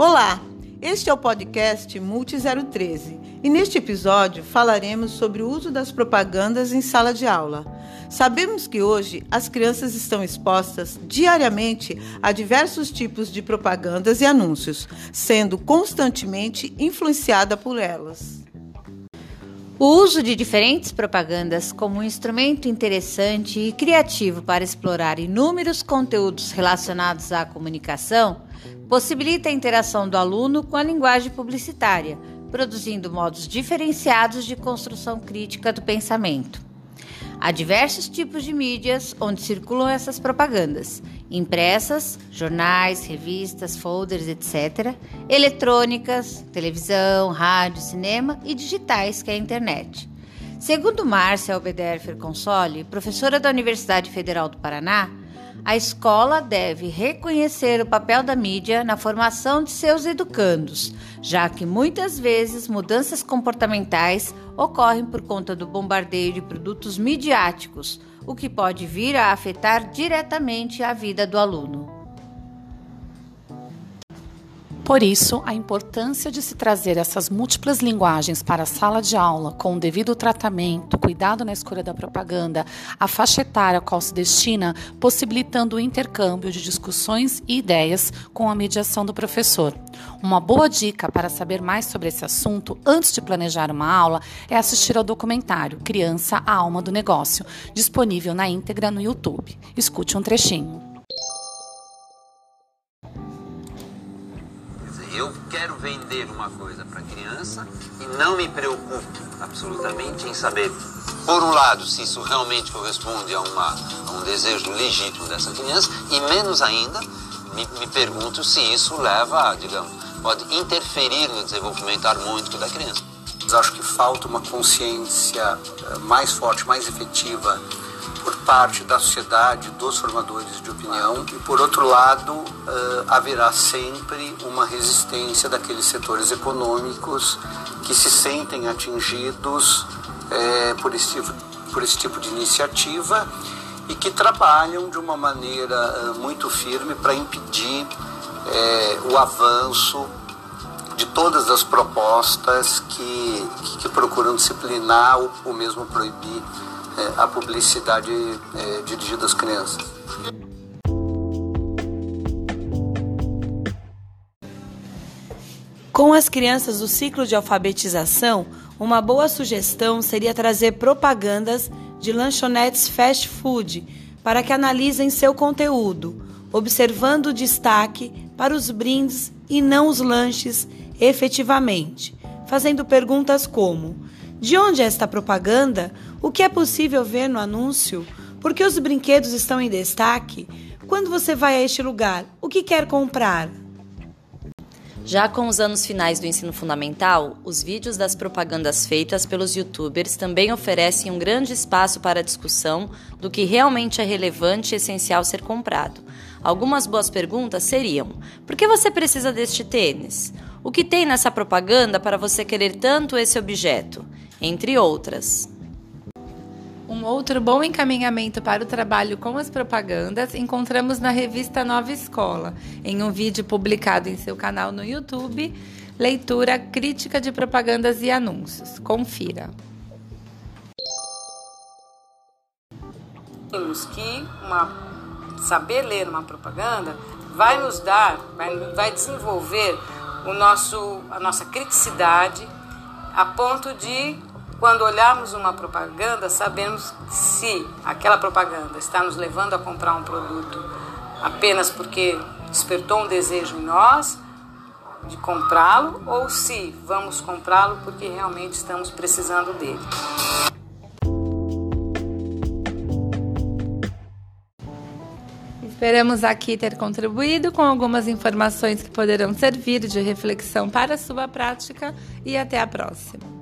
Olá, este é o podcast Multi 013 e neste episódio falaremos sobre o uso das propagandas em sala de aula. Sabemos que hoje as crianças estão expostas diariamente a diversos tipos de propagandas e anúncios, sendo constantemente influenciada por elas. O uso de diferentes propagandas como um instrumento interessante e criativo para explorar inúmeros conteúdos relacionados à comunicação possibilita a interação do aluno com a linguagem publicitária, produzindo modos diferenciados de construção crítica do pensamento. Há diversos tipos de mídias onde circulam essas propagandas: impressas, jornais, revistas, folders, etc., eletrônicas, televisão, rádio, cinema e digitais, que é a internet. Segundo Márcia Albederfer Console, professora da Universidade Federal do Paraná, a escola deve reconhecer o papel da mídia na formação de seus educandos, já que muitas vezes mudanças comportamentais ocorrem por conta do bombardeio de produtos midiáticos, o que pode vir a afetar diretamente a vida do aluno. Por isso, a importância de se trazer essas múltiplas linguagens para a sala de aula, com o devido tratamento, cuidado na escolha da propaganda, a faixa etária a qual se destina, possibilitando o intercâmbio de discussões e ideias com a mediação do professor. Uma boa dica para saber mais sobre esse assunto antes de planejar uma aula é assistir ao documentário Criança, a Alma do Negócio, disponível na íntegra no YouTube. Escute um trechinho. Vender uma coisa para criança e não me preocupo absolutamente em saber, por um lado, se isso realmente corresponde a, uma, a um desejo legítimo dessa criança e menos ainda me, me pergunto se isso leva, digamos, pode interferir no desenvolvimento harmônico da criança. Acho que falta uma consciência eh, mais forte, mais efetiva por parte da sociedade, dos formadores de opinião, e por outro lado, uh, haverá sempre uma resistência daqueles setores econômicos que se sentem atingidos uh, por, esse, tipo, por esse tipo de iniciativa e que trabalham de uma maneira uh, muito firme para impedir o avanço de todas as propostas que, que procuram disciplinar ou, ou mesmo proibir é, a publicidade é, dirigida às crianças. Com as crianças do ciclo de alfabetização, uma boa sugestão seria trazer propagandas de lanchonetes fast food para que analisem seu conteúdo, observando o destaque para os brindes e não os lanches efetivamente, fazendo perguntas como: de onde é esta propaganda? O que é possível ver no anúncio? Por que os brinquedos estão em destaque? Quando você vai a este lugar, o que quer comprar? Já com os anos finais do ensino fundamental, os vídeos das propagandas feitas pelos youtubers também oferecem um grande espaço para a discussão do que realmente é relevante e essencial ser comprado. Algumas boas perguntas seriam: por que você precisa deste tênis? O que tem nessa propaganda para você querer tanto esse objeto? entre outras. Um outro bom encaminhamento para o trabalho com as propagandas encontramos na revista Nova Escola, em um vídeo publicado em seu canal no YouTube, Leitura Crítica de Propagandas e Anúncios. Confira. Temos que uma, saber ler uma propaganda vai nos dar, vai, vai desenvolver o nosso, a nossa criticidade a ponto de quando olharmos uma propaganda, sabemos se aquela propaganda está nos levando a comprar um produto apenas porque despertou um desejo em nós de comprá-lo ou se vamos comprá-lo porque realmente estamos precisando dele. Esperamos aqui ter contribuído com algumas informações que poderão servir de reflexão para a sua prática e até a próxima.